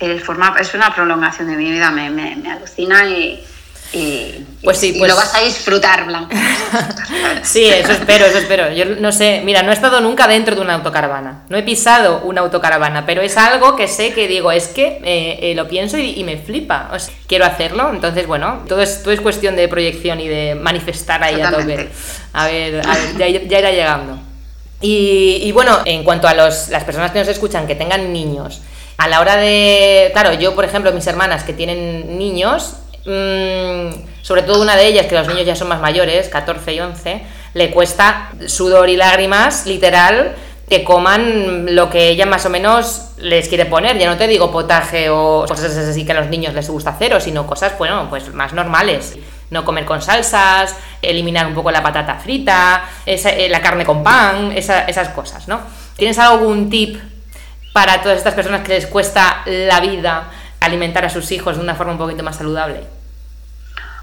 es una prolongación de mi vida, me, me, alucina y, pues sí, pues... lo vas a disfrutar, Blanca. (laughs) (laughs) sí, eso espero, eso espero. Yo no sé, mira, no he estado nunca dentro de una autocaravana, no he pisado una autocaravana, pero es algo que sé que digo, es que eh, eh, lo pienso y, me flipa. quiero hacerlo, entonces, bueno, todo es, todo es cuestión de proyección y de manifestar ahí a tope. A ver, a ver ya, ya, irá llegando. Y, y, bueno, en cuanto a los, las personas que nos escuchan que tengan niños, a la hora de, claro, yo por ejemplo, mis hermanas que tienen niños, mm, sobre todo una de ellas, que los niños ya son más mayores, 14 y 11, le cuesta sudor y lágrimas, literal, que coman lo que ella más o menos les quiere poner. Ya no te digo potaje o cosas así que a los niños les gusta hacer, sino cosas, bueno, pues más normales. No comer con salsas, eliminar un poco la patata frita, eh, la carne con pan, esas cosas, ¿no? ¿Tienes algún tip para todas estas personas que les cuesta la vida alimentar a sus hijos de una forma un poquito más saludable?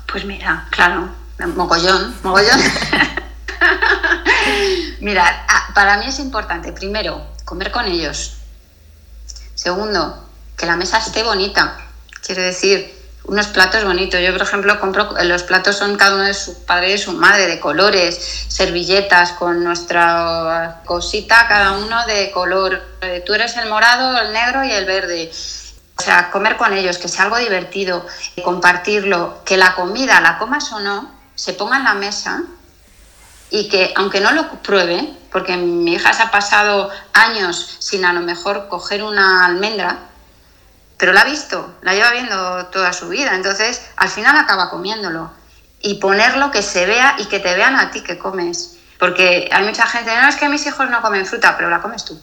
Pues mira, claro, mogollón, mogollón. (laughs) mira, ah, para mí es importante, primero, comer con ellos. Segundo, que la mesa esté bonita. Quiero decir, unos platos bonitos. Yo, por ejemplo, compro, los platos son cada uno de su padre y su madre, de colores, servilletas con nuestra cosita, cada uno de color. Tú eres el morado, el negro y el verde. O sea, comer con ellos, que sea algo divertido, compartirlo, que la comida, la comas o no, se ponga en la mesa y que aunque no lo pruebe, porque mi hija se ha pasado años sin a lo mejor coger una almendra, pero la ha visto, la lleva viendo toda su vida, entonces al final acaba comiéndolo. Y ponerlo que se vea y que te vean a ti que comes. Porque hay mucha gente, no es que mis hijos no comen fruta, pero la comes tú.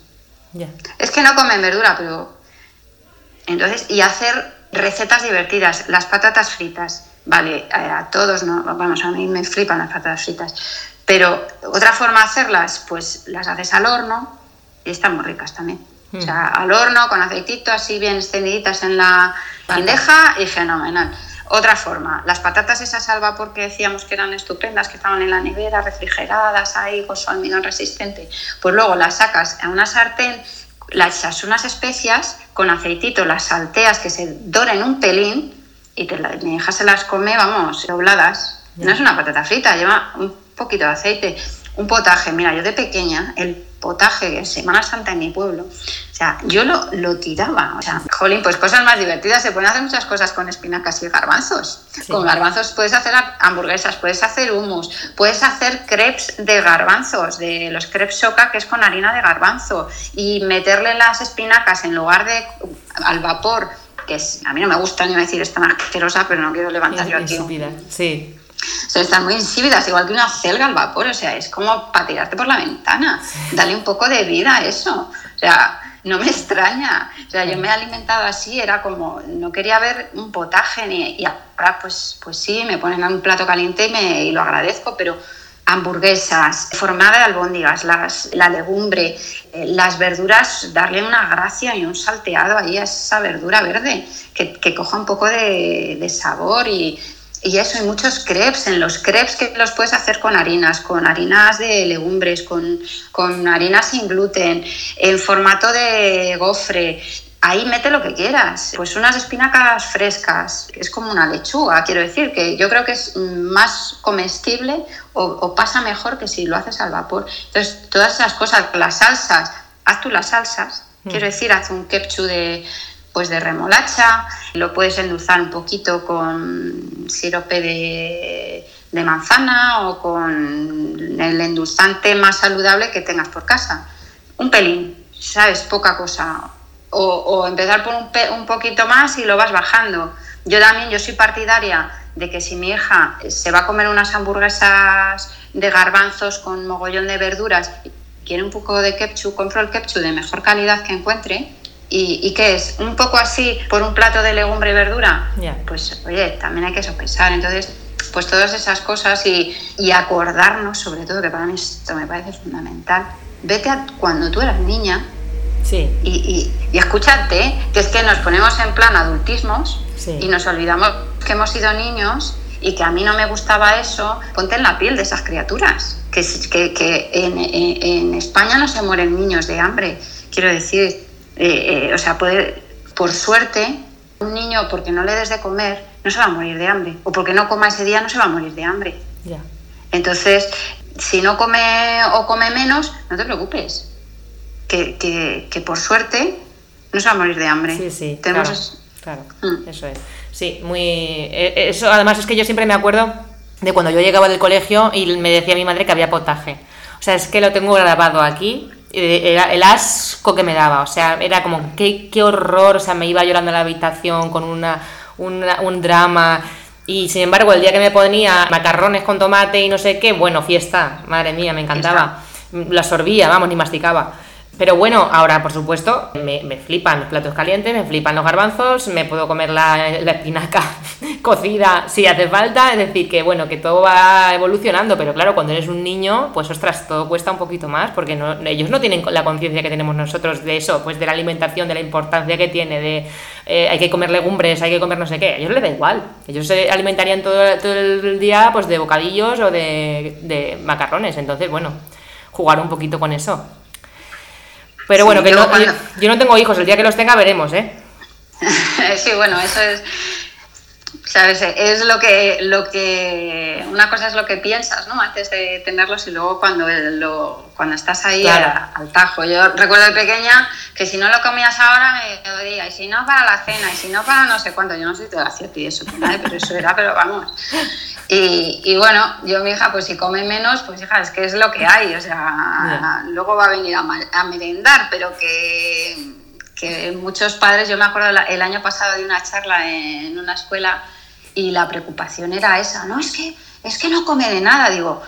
Es que no comen verdura, pero... Entonces, y hacer recetas divertidas, las patatas fritas, vale, a todos, no, vamos, a mí me flipan las patatas fritas, pero otra forma de hacerlas, pues las haces al horno y están muy ricas también. O sea, al horno, con aceitito, así bien extendiditas en la bandeja y fenomenal. Otra forma, las patatas esas al vapor que decíamos que eran estupendas, que estaban en la nevera, refrigeradas ahí con su almidón resistente, pues luego las sacas a una sartén, las echas unas especias, con aceitito las salteas que se doren un pelín y te hija se las come, vamos, dobladas. No es una patata frita, lleva un poquito de aceite. Un potaje, mira, yo de pequeña, el potaje en Semana Santa en mi pueblo, o sea, yo lo, lo tiraba. O sea, jolín, pues cosas más divertidas. Se pueden hacer muchas cosas con espinacas y garbanzos. Con garbanzos puedes hacer hamburguesas, puedes hacer hummus, puedes hacer crepes de garbanzos, de los crepes soca, que es con harina de garbanzo, y meterle las espinacas en lugar de al vapor que es, a mí no me gusta ni decir es tan asquerosa, pero no quiero levantar yo aquí. Sí. O están muy insípidas, igual que una celga al vapor, o sea, es como para tirarte por la ventana. Dale un poco de vida a eso. O sea, no me (laughs) extraña. O sea, yo me he alimentado así, era como, no quería ver un potaje, ni, y ahora pues, pues sí, me ponen un plato caliente y, me, y lo agradezco, pero hamburguesas, formada de albóndigas, las, la legumbre, eh, las verduras, darle una gracia y un salteado ahí a esa verdura verde, que, que coja un poco de, de sabor y, y eso, hay muchos crepes. En los crepes que los puedes hacer con harinas, con harinas de legumbres, con, con harinas sin gluten, en formato de gofre. Ahí mete lo que quieras. Pues unas espinacas frescas, es como una lechuga, quiero decir, que yo creo que es más comestible o, pasa mejor que si lo haces al vapor. Entonces, todas esas cosas, las salsas, haz tú las salsas. Mm. Quiero decir, haz un ketchup de, pues de remolacha, lo puedes endulzar un poquito con sirope de, manzana o con el endulzante más saludable que tengas por casa. Un pelín, ¿sabes? Poca cosa. O, empezar por un, un, poquito más y lo vas bajando. Yo también, yo soy partidaria de que si mi hija se va a comer unas hamburguesas de garbanzos con mogollón de verduras, quiere un poco de ketchup, compro el ketchup de mejor calidad que encuentre ¿Y, qué es? ¿Un poco así por un plato de legumbre y verdura? Pues oye, también hay que sopesar. Entonces, pues todas esas cosas y, acordarnos, sobre todo, que para mí esto me parece fundamental. Vete a cuando tú eras niña sí. y, y, escúchate, que es que nos ponemos en plan adultismos y nos olvidamos que hemos sido niños y que a mí no me gustaba eso, ponte en la piel de esas criaturas. Que, que, que en, en España no se mueren niños de hambre. Quiero decir, eh, eh, o sea, por suerte, un niño porque no le des de comer no se va a morir de hambre, o porque no coma ese día no se va a morir de hambre. Entonces, si no come o come menos, no te preocupes, que, que, por suerte no se va a morir de hambre. Sí, sí, claro, mm. eso es. Sí, muy... Eh, eso además es que yo siempre me acuerdo de cuando yo llegaba del colegio y me decía mi madre que había potaje. O sea, es que lo tengo grabado aquí era el asco que me daba, o sea, era como, qué, qué horror, o sea, me iba llorando a la habitación con una, un drama. Y sin embargo, el día que me ponía macarrones con tomate y no sé qué, bueno, fiesta, madre mía, me encantaba. La sorbía, vamos, ni masticaba. Pero bueno, ahora por supuesto me, flipan los platos calientes, me flipan los garbanzos, me puedo comer la, espinaca (laughs) cocida si hace falta, es decir, que bueno, que todo va evolucionando, pero claro, cuando eres un niño, pues ostras, todo cuesta un poquito más, porque ellos no tienen la conciencia que tenemos nosotros de eso, pues de la alimentación, de la importancia que tiene, de eh, hay que comer legumbres, hay que comer no sé qué, a ellos les da igual, ellos se alimentarían todo, todo el día pues de bocadillos o de, de macarrones, entonces bueno, jugar un poquito con eso. Pero bueno, que yo, no tengo hijos, el día que los tenga veremos, ¿eh? (laughs) sí, bueno, eso es, ¿sabes? Es lo que, lo que, una cosa es lo que piensas, ¿no? Antes de tenerlos y luego cuando, lo, cuando estás ahí al, tajo. Yo recuerdo de pequeña que si no lo comías ahora me odia, y si no para la cena, y si no para no sé cuánto, yo no soy toda cierta y eso, pero eso era, pero vamos. Y, bueno, yo mi hija, pues si come menos, pues hija, es que es lo que hay, o sea, luego va a venir a, merendar, pero que, que, muchos padres, yo me acuerdo el año pasado de una charla en una escuela y la preocupación era esa, no, es que, es que no come de nada, digo,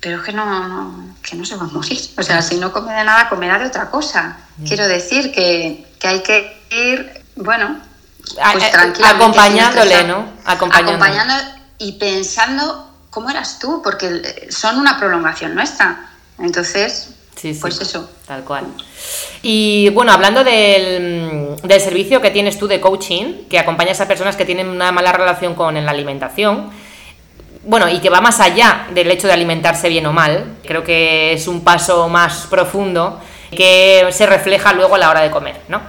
pero es que no, que no se va a morir, o sea, si no come de nada, comerá de otra cosa. Quiero decir que, que hay que ir, bueno, pues Acompañándole, ¿no? Acompañándole y pensando cómo eras tú, porque son una prolongación nuestra. Entonces, pues eso. Tal cual. Y bueno, hablando del, del, servicio que tienes tú de coaching, que acompañas a personas que tienen una mala relación con la alimentación, bueno, y que va más allá del hecho de alimentarse bien o mal, creo que es un paso más profundo que se refleja luego a la hora de comer, ¿no?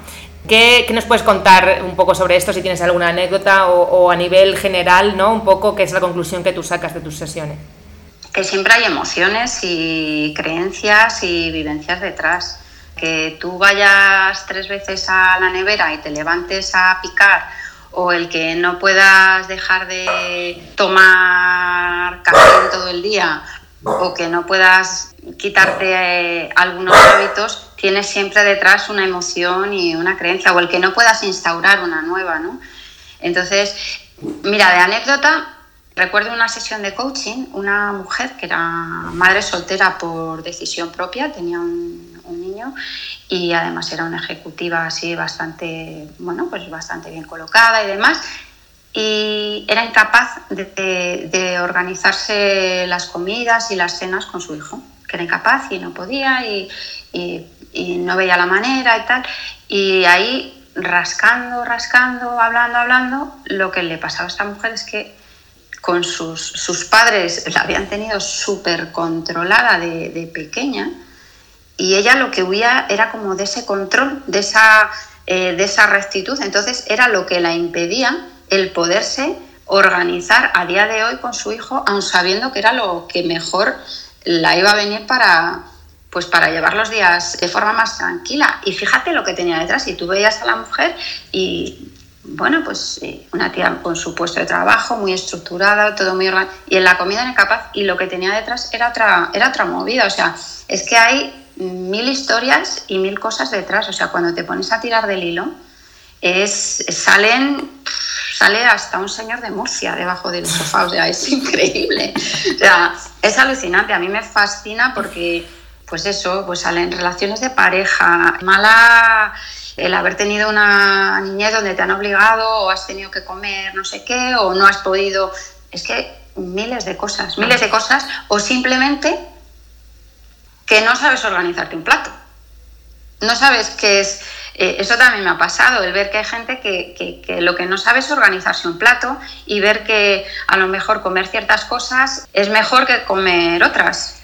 ¿Qué, nos puedes contar un poco sobre esto, si tienes alguna anécdota o, a nivel general, ¿no? Un poco qué es la conclusión que tú sacas de tus sesiones. Que siempre hay emociones y creencias y vivencias detrás. Que tú vayas tres veces a la nevera y te levantes a picar o el que no puedas dejar de tomar café todo el día o que no puedas quitarte eh, algunos hábitos, tienes siempre detrás una emoción y una creencia, o el que no puedas instaurar una nueva, ¿no? Entonces, mira, de anécdota, recuerdo una sesión de coaching, una mujer que era madre soltera por decisión propia, tenía un, un niño y además era una ejecutiva así bastante, bueno, pues bastante bien colocada y demás, y era incapaz de, organizarse las comidas y las cenas con su hijo, que era incapaz y no podía y, no veía la manera y tal. Y ahí rascando, rascando, hablando, hablando, lo que le pasaba a esta mujer es que con sus, sus padres la habían tenido súper controlada de, de, pequeña y ella lo que huía era como de ese control, de esa, eh, de esa rectitud. Entonces era lo que la impedía el poderse organizar a día de hoy con su hijo, aun sabiendo que era lo que mejor la iba a venir para, pues para llevar los días de forma más tranquila. Y fíjate lo que tenía detrás. Y tú veías a la mujer y, bueno, pues eh, una tía con su puesto de trabajo, muy estructurada, todo muy organizado. Y en la comida era capaz. Y lo que tenía detrás era otra, era otra movida. O sea, es que hay mil historias y mil cosas detrás. O sea, cuando te pones a tirar del hilo, es, salen sale hasta un señor de Murcia debajo del sofá, o sea, es increíble. O sea, es alucinante, a mí me fascina porque, pues eso, pues salen relaciones de pareja, mala el haber tenido una niñez donde te han obligado o has tenido que comer no sé qué o no has podido, es que miles de cosas, miles de cosas, o simplemente que no sabes organizarte un plato. No sabes qué es eh, eso también me ha pasado, el ver que hay gente que, lo que no sabe es organizarse un plato y ver que a lo mejor comer ciertas cosas es mejor que comer otras.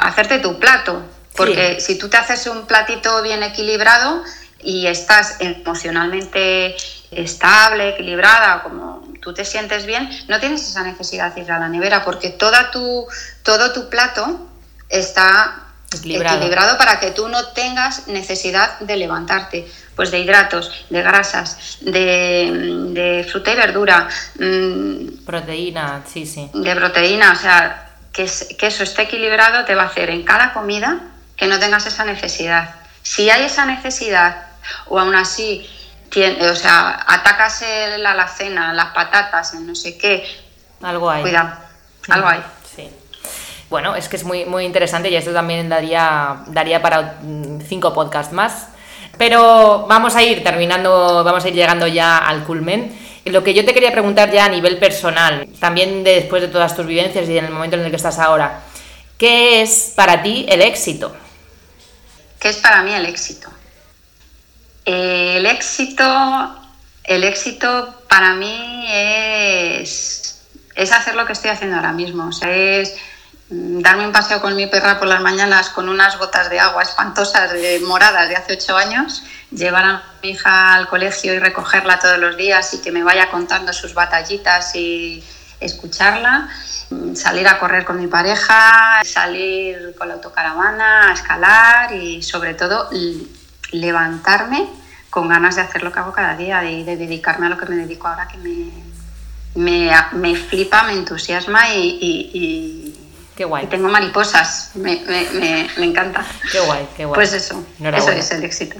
Hacerte tu plato, porque si tú te haces un platito bien equilibrado y estás emocionalmente estable, equilibrada, como tú te sientes bien, no tienes esa necesidad de ir a la nevera, porque toda tu, todo tu plato está equilibrado. para que tú no tengas necesidad de levantarte, pues de hidratos, de grasas, de, fruta y verdura. Mm, proteína, sí, sí. De proteína, o sea, que, que eso esté equilibrado te va a hacer en cada comida que no tengas esa necesidad. Si hay esa necesidad o aún así, o sea, atacas la alacena, las patatas, no sé qué, algo hay. Cuidado, algo hay. Bueno, es que es muy, muy interesante y esto también daría, daría para cinco podcasts más. Pero vamos a ir terminando, vamos a ir llegando ya al culmen. Lo que yo te quería preguntar ya a nivel personal, también después de todas tus vivencias y en el momento en el que estás ahora, ¿qué es para ti el éxito? ¿Qué es para mí el éxito? El éxito, el éxito para mí es, es hacer lo que estoy haciendo ahora mismo. O sea, es darme un paseo con mi perra por las mañanas con unas gotas de agua espantosas de moradas de hace ocho años, llevar a mi hija al colegio y recogerla todos los días y que me vaya contando sus batallitas y escucharla, mm, salir a correr con mi pareja, salir con la autocaravana, a escalar y sobre todo levantarme con ganas de hacer lo que hago cada día y de dedicarme a lo que me dedico ahora que me, me, me flipa, me entusiasma y Qué guay. tengo mariposas, me, encanta. Qué guay, qué guay. Pues eso, eso es el éxito.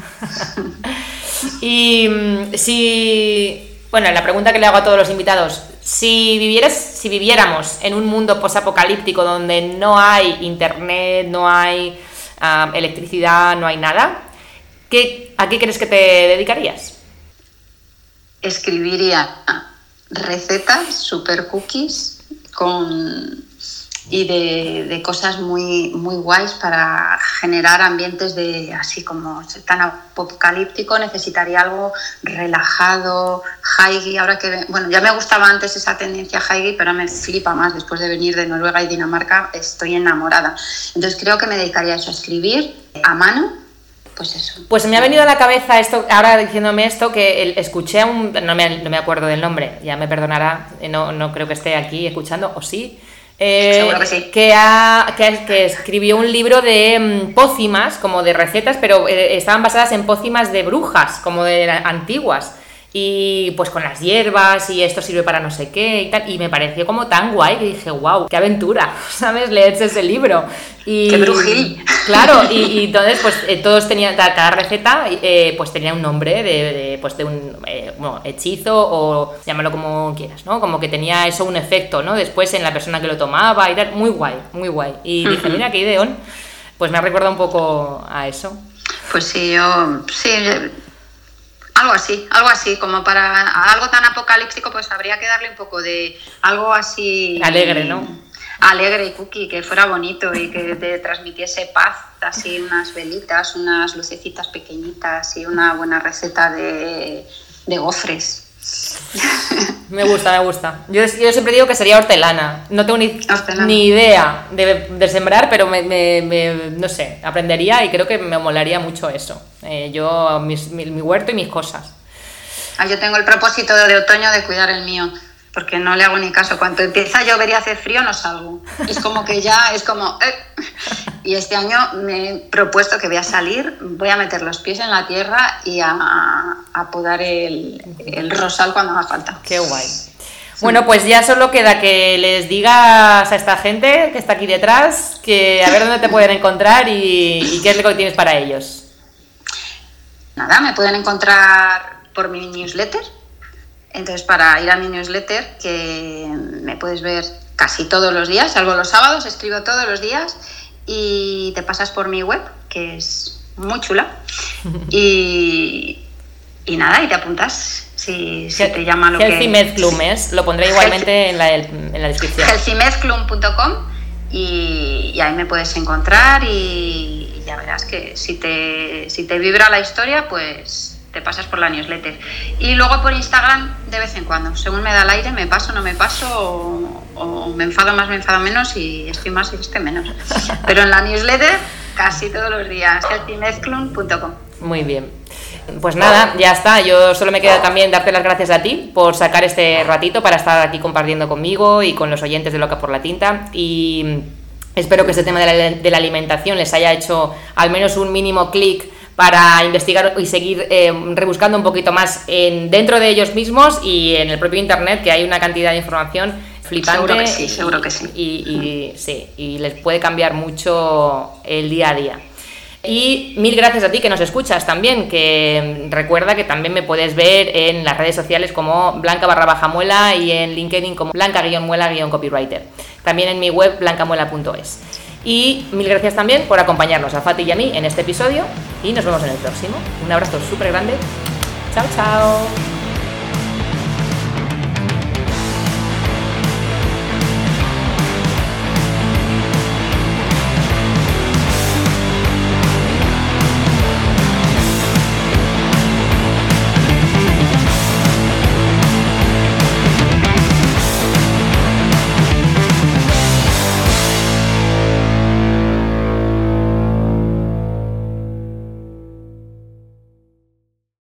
(laughs) y mm, si, bueno, la pregunta que le hago a todos los invitados, si, vivieras, si viviéramos en un mundo posapocalíptico donde no hay internet, no hay ah, electricidad, no hay nada, ¿qué, ¿a qué crees que te dedicarías? Escribiría recetas, super cookies, con y de, cosas muy, muy guays para generar ambientes de así como tan apocalíptico, necesitaría algo relajado, high ahora que bueno, ya me gustaba antes esa tendencia high pero me flipa más después de venir de Noruega y Dinamarca, estoy enamorada. Entonces creo que me dedicaría a eso, a escribir a mano pues eso. Pues me ha venido a la cabeza esto, ahora diciéndome esto, que escuché a un, no me, no me, acuerdo del nombre, ya me perdonará, no, no creo que esté aquí escuchando, o sí, eh, que, ha, que, escribió un libro de mm, pócimas, como de recetas, pero eh, estaban basadas en pócimas de brujas, como de antiguas y pues con las hierbas y esto sirve para no sé qué y tal. Y me pareció como tan guay que dije, wow, qué aventura, (laughs) ¿sabes? Leerse ese libro. Y, ¡Qué brujil! Claro, y, (laughs) entonces pues eh, todos tenían, cada receta eh, pues tenía un nombre de, pues de un eh, hechizo o llámalo como quieras, ¿no? Como que tenía eso un efecto, ¿no? Después en la persona que lo tomaba y tal, muy guay, muy guay. Y dije, mira qué ideón, pues me ha recordado un poco a eso. Pues sí, yo, sí, algo así, algo así, como para algo tan apocalíptico, pues habría que darle un poco de algo así. Alegre, ¿no? Alegre y cookie, que fuera bonito y que te transmitiese paz, así unas velitas, unas lucecitas pequeñitas y una buena receta de, de gofres. (laughs) Me gusta, me gusta. Yo, yo siempre digo que sería hortelana. No tengo ni, ni idea de, sembrar, pero me, me, no sé, aprendería y creo que me molaría mucho eso. Eh, yo, mi, mi, huerto y mis cosas. Ah, yo tengo el propósito de otoño de cuidar el mío porque no le hago ni caso. Cuando empieza a llover y hace frío, no salgo. Es como que ya, es como... Eh. Y este año me he propuesto que voy a salir, voy a meter los pies en la tierra y a, a podar el, el rosal cuando haga falta. Qué guay. Bueno, pues ya solo queda que les digas a esta gente que está aquí detrás que a ver dónde te pueden encontrar y, y qué es lo que tienes para ellos. Nada, me pueden encontrar por mi newsletter, entonces, para ir a mi newsletter, que me puedes ver casi todos los días, salvo los sábados, escribo todos los días y te pasas por mi web, que es muy chula. (laughs) Y, nada, y te apuntas si, te llama lo Healthy que... es, lo pondré igualmente en, la, en la descripción. Healthymedclum.com y, y ahí me puedes encontrar y ya verás que si te, si te vibra la historia, pues te pasas por la newsletter. Y luego por Instagram de vez en cuando, según me da el aire, me paso, no me paso, o, me enfado más, me enfado menos, y estoy más y estoy menos. (laughs) Pero en la newsletter casi todos los días, healthymezclun.com. Muy bien. Pues nada, ya está. Yo solo me queda también darte las gracias a ti por sacar este ratito para estar aquí compartiendo conmigo y con los oyentes de Loca por la Tinta. Y espero que este tema de la, de la alimentación les haya hecho al menos un mínimo clic para investigar y seguir eh, rebuscando un poquito más en, dentro de ellos mismos y en el propio Internet, que hay una cantidad de información flipante. Seguro que sí, seguro que sí. Y, sí, y les puede cambiar mucho el día a día. Y mil gracias a ti que nos escuchas también, que recuerda que también me puedes ver en las redes sociales como Blanca barra baja muela y en LinkedIn como Blanca guion muela guion copywriter. También en mi web blancamuela.es. Y mil gracias también por acompañarnos a Fati y a mí en este episodio y nos vemos en el próximo. Un abrazo súper grande. Chao, chao.